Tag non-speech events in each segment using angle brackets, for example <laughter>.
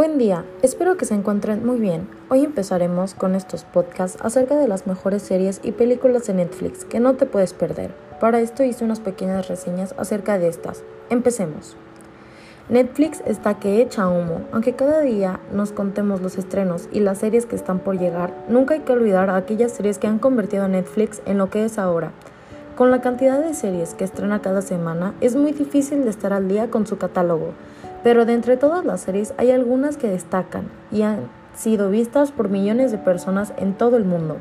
Buen día, espero que se encuentren muy bien. Hoy empezaremos con estos podcasts acerca de las mejores series y películas de Netflix que no te puedes perder. Para esto hice unas pequeñas reseñas acerca de estas. Empecemos. Netflix está que echa humo, aunque cada día nos contemos los estrenos y las series que están por llegar, nunca hay que olvidar aquellas series que han convertido a Netflix en lo que es ahora. Con la cantidad de series que estrena cada semana, es muy difícil de estar al día con su catálogo, pero de entre todas las series hay algunas que destacan y han sido vistas por millones de personas en todo el mundo.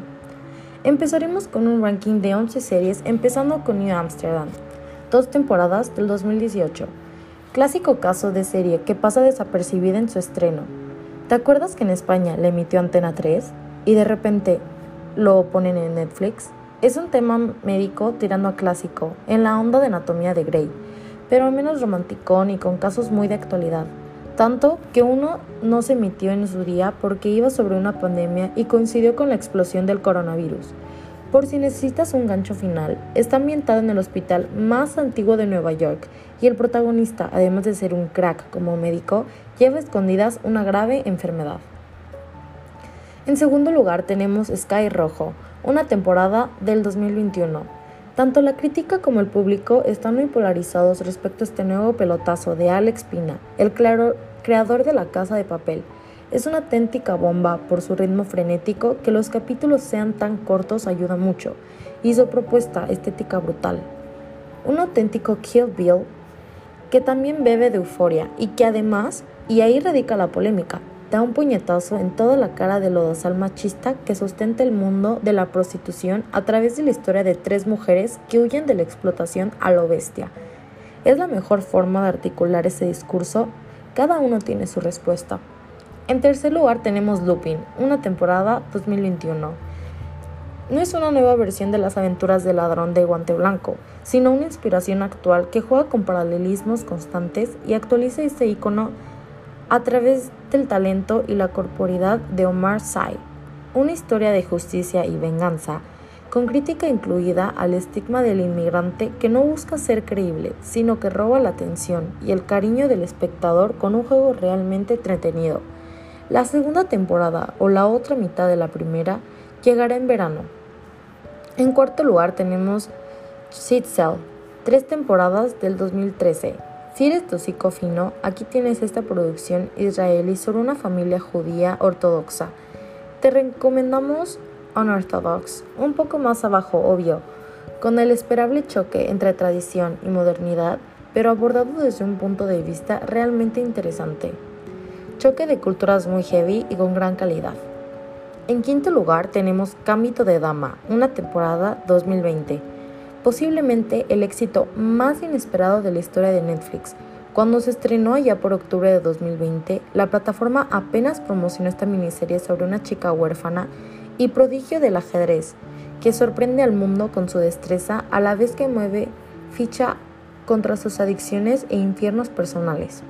Empezaremos con un ranking de 11 series, empezando con New Amsterdam, dos temporadas del 2018. Clásico caso de serie que pasa desapercibida en su estreno. ¿Te acuerdas que en España le emitió Antena 3 y de repente lo ponen en Netflix? Es un tema médico tirando a clásico, en la onda de anatomía de Grey, pero menos romanticón y con casos muy de actualidad. Tanto que uno no se emitió en su día porque iba sobre una pandemia y coincidió con la explosión del coronavirus. Por si necesitas un gancho final, está ambientado en el hospital más antiguo de Nueva York y el protagonista, además de ser un crack como médico, lleva escondidas una grave enfermedad. En segundo lugar tenemos Sky Rojo, una temporada del 2021. Tanto la crítica como el público están muy polarizados respecto a este nuevo pelotazo de Alex Pina, el creador de La Casa de Papel, es una auténtica bomba por su ritmo frenético, que los capítulos sean tan cortos ayuda mucho, y su propuesta estética brutal. Un auténtico Kill Bill que también bebe de euforia y que además, y ahí radica la polémica, da un puñetazo en toda la cara del lodazal machista que sustenta el mundo de la prostitución a través de la historia de tres mujeres que huyen de la explotación a lo bestia. Es la mejor forma de articular ese discurso, cada uno tiene su respuesta. En tercer lugar tenemos Lupin, una temporada 2021. No es una nueva versión de las aventuras del ladrón de guante blanco, sino una inspiración actual que juega con paralelismos constantes y actualiza este icono a través del talento y la corporidad de Omar Sy. Una historia de justicia y venganza, con crítica incluida al estigma del inmigrante que no busca ser creíble, sino que roba la atención y el cariño del espectador con un juego realmente entretenido. La segunda temporada o la otra mitad de la primera llegará en verano. En cuarto lugar tenemos Seed Cell, tres temporadas del 2013. Si eres tu fino, aquí tienes esta producción israelí sobre una familia judía ortodoxa. Te recomendamos Unorthodox, un poco más abajo, obvio, con el esperable choque entre tradición y modernidad, pero abordado desde un punto de vista realmente interesante choque de culturas muy heavy y con gran calidad. En quinto lugar tenemos Cámbito de Dama, una temporada 2020, posiblemente el éxito más inesperado de la historia de Netflix. Cuando se estrenó allá por octubre de 2020, la plataforma apenas promocionó esta miniserie sobre una chica huérfana y prodigio del ajedrez, que sorprende al mundo con su destreza a la vez que mueve ficha contra sus adicciones e infiernos personales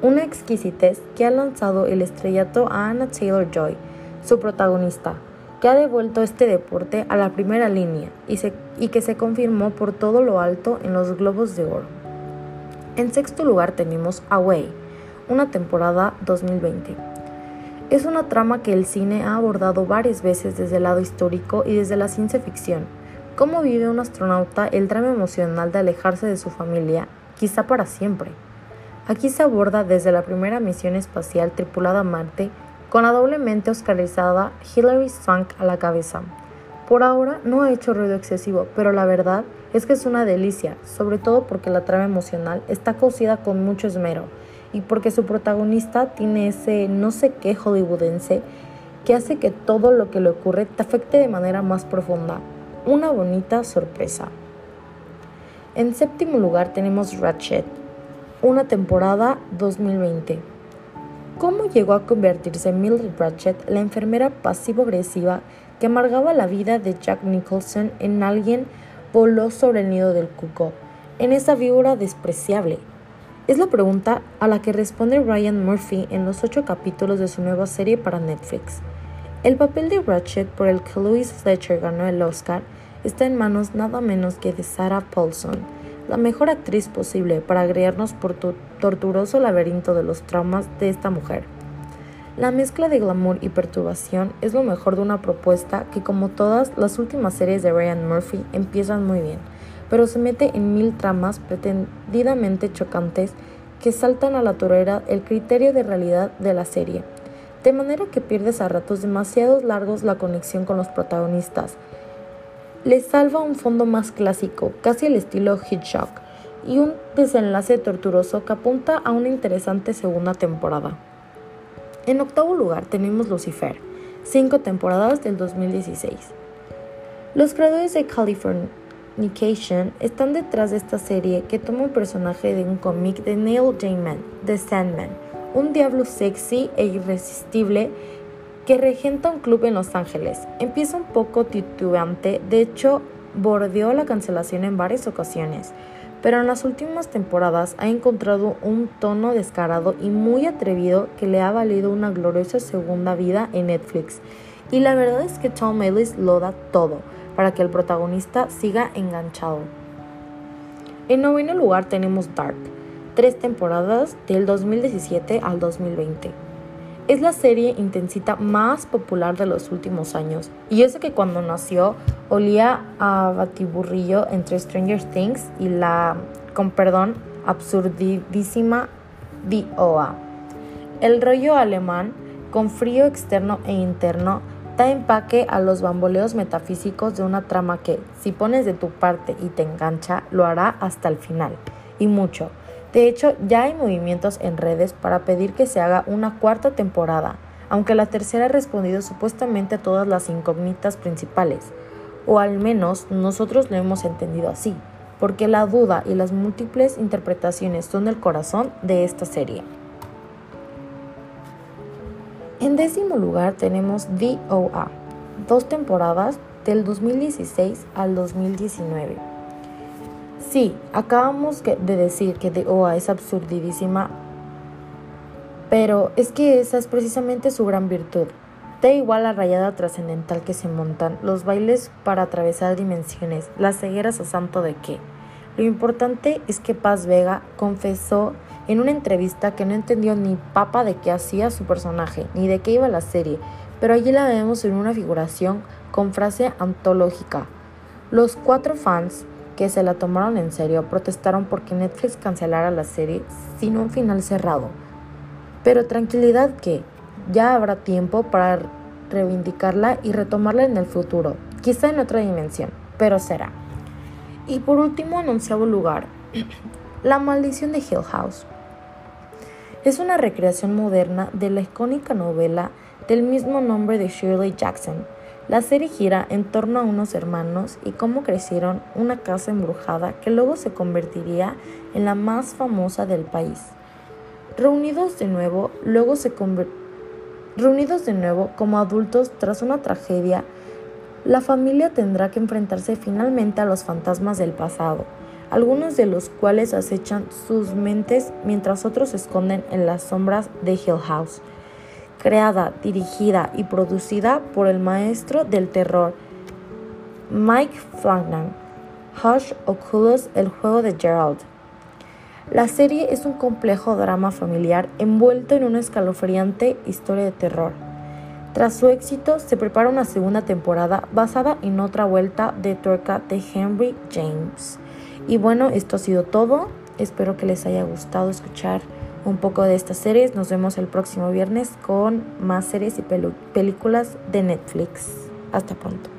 una exquisitez que ha lanzado el estrellato a Anna Taylor Joy, su protagonista, que ha devuelto este deporte a la primera línea y, y, que se confirmó por todo lo alto en los Globos de Oro. En sexto lugar tenemos Away, una temporada 2020. Es una trama que el cine ha abordado varias veces desde el lado histórico y desde la ciencia ficción. Cómo vive un astronauta el drama emocional de alejarse de su familia, quizá para siempre. Aquí se aborda desde la primera misión espacial tripulada a Marte con la doblemente oscarizada Hilary Swank a la cabeza. Por ahora no ha hecho ruido excesivo, pero la verdad es que es una delicia, sobre todo porque la trama emocional está cosida con mucho esmero y porque su protagonista tiene ese no sé qué hollywoodense que hace que todo lo que le ocurre te afecte de manera más profunda. Una bonita sorpresa. En séptimo lugar tenemos Ratchet, una temporada 2020. ¿Cómo llegó a convertirse Mildred Ratchet, la enfermera pasivo-agresiva que amargaba la vida de Jack Nicholson en alguien voló sobre el nido del cuco, en esa víbora despreciable? Es la pregunta a la que responde Ryan Murphy en los ocho capítulos de su nueva serie para Netflix. El papel de Ratchet por el que Louis Fletcher ganó el Oscar está en manos nada menos que de Sarah Paulson la mejor actriz posible para guiarnos por tu torturoso laberinto de los traumas de esta mujer. La mezcla de glamour y perturbación es lo mejor de una propuesta que como todas las últimas series de Ryan Murphy empiezan muy bien, pero se mete en mil tramas pretendidamente chocantes que saltan a la torera el criterio de realidad de la serie, de manera que pierdes a ratos demasiados largos la conexión con los protagonistas. Le salva un fondo más clásico, casi el estilo Hitchcock, y un desenlace torturoso que apunta a una interesante segunda temporada. En octavo lugar tenemos Lucifer, cinco temporadas del 2016. Los creadores de Californication están detrás de esta serie que toma un personaje de un cómic de Neil Gaiman, The Sandman, un diablo sexy e irresistible que regenta un club en Los Ángeles. Empieza un poco titubeante, de hecho bordeó la cancelación en varias ocasiones, pero en las últimas temporadas ha encontrado un tono descarado y muy atrevido que le ha valido una gloriosa segunda vida en Netflix. Y la verdad es que Tom Ellis lo da todo para que el protagonista siga enganchado. En noveno lugar tenemos Dark, tres temporadas del 2017 al 2020. Es la serie intensita más popular de los últimos años, y eso que cuando nació olía a batiburrillo entre Stranger Things y la, con perdón, absurdísima DOA. El rollo alemán, con frío externo e interno, da empaque a los bamboleos metafísicos de una trama que, si pones de tu parte y te engancha, lo hará hasta el final, y mucho. De hecho, ya hay movimientos en redes para pedir que se haga una cuarta temporada, aunque la tercera ha respondido supuestamente a todas las incógnitas principales, o al menos nosotros lo hemos entendido así, porque la duda y las múltiples interpretaciones son el corazón de esta serie. En décimo lugar tenemos DOA, dos temporadas del 2016 al 2019. Sí, acabamos de decir que The OA es absurdidísima, pero es que esa es precisamente su gran virtud. Da igual la rayada trascendental que se montan, los bailes para atravesar dimensiones, las cegueras a santo de qué. Lo importante es que Paz Vega confesó en una entrevista que no entendió ni papa de qué hacía su personaje, ni de qué iba la serie, pero allí la vemos en una figuración con frase antológica. Los cuatro fans que se la tomaron en serio protestaron porque Netflix cancelara la serie sin un final cerrado. Pero tranquilidad que ya habrá tiempo para reivindicarla y retomarla en el futuro, quizá en otra dimensión, pero será. Y por último, anunciado lugar, <clears throat> La maldición de Hill House. Es una recreación moderna de la icónica novela del mismo nombre de Shirley Jackson, la serie gira en torno a unos hermanos y cómo crecieron una casa embrujada que luego se convertiría en la más famosa del país. Reunidos de nuevo, luego se Reunidos de nuevo como adultos tras una tragedia, la familia tendrá que enfrentarse finalmente a los fantasmas del pasado, algunos de los cuales acechan sus mentes mientras otros se esconden en las sombras de Hill House creada, dirigida y producida por el maestro del terror Mike Flanagan. Hush Oculus, el juego de Gerald. La serie es un complejo drama familiar envuelto en una escalofriante historia de terror. Tras su éxito, se prepara una segunda temporada basada en otra vuelta de tuerca de Henry James. Y bueno, esto ha sido todo. Espero que les haya gustado escuchar un poco de estas series. Nos vemos el próximo viernes con más series y películas de Netflix. Hasta pronto.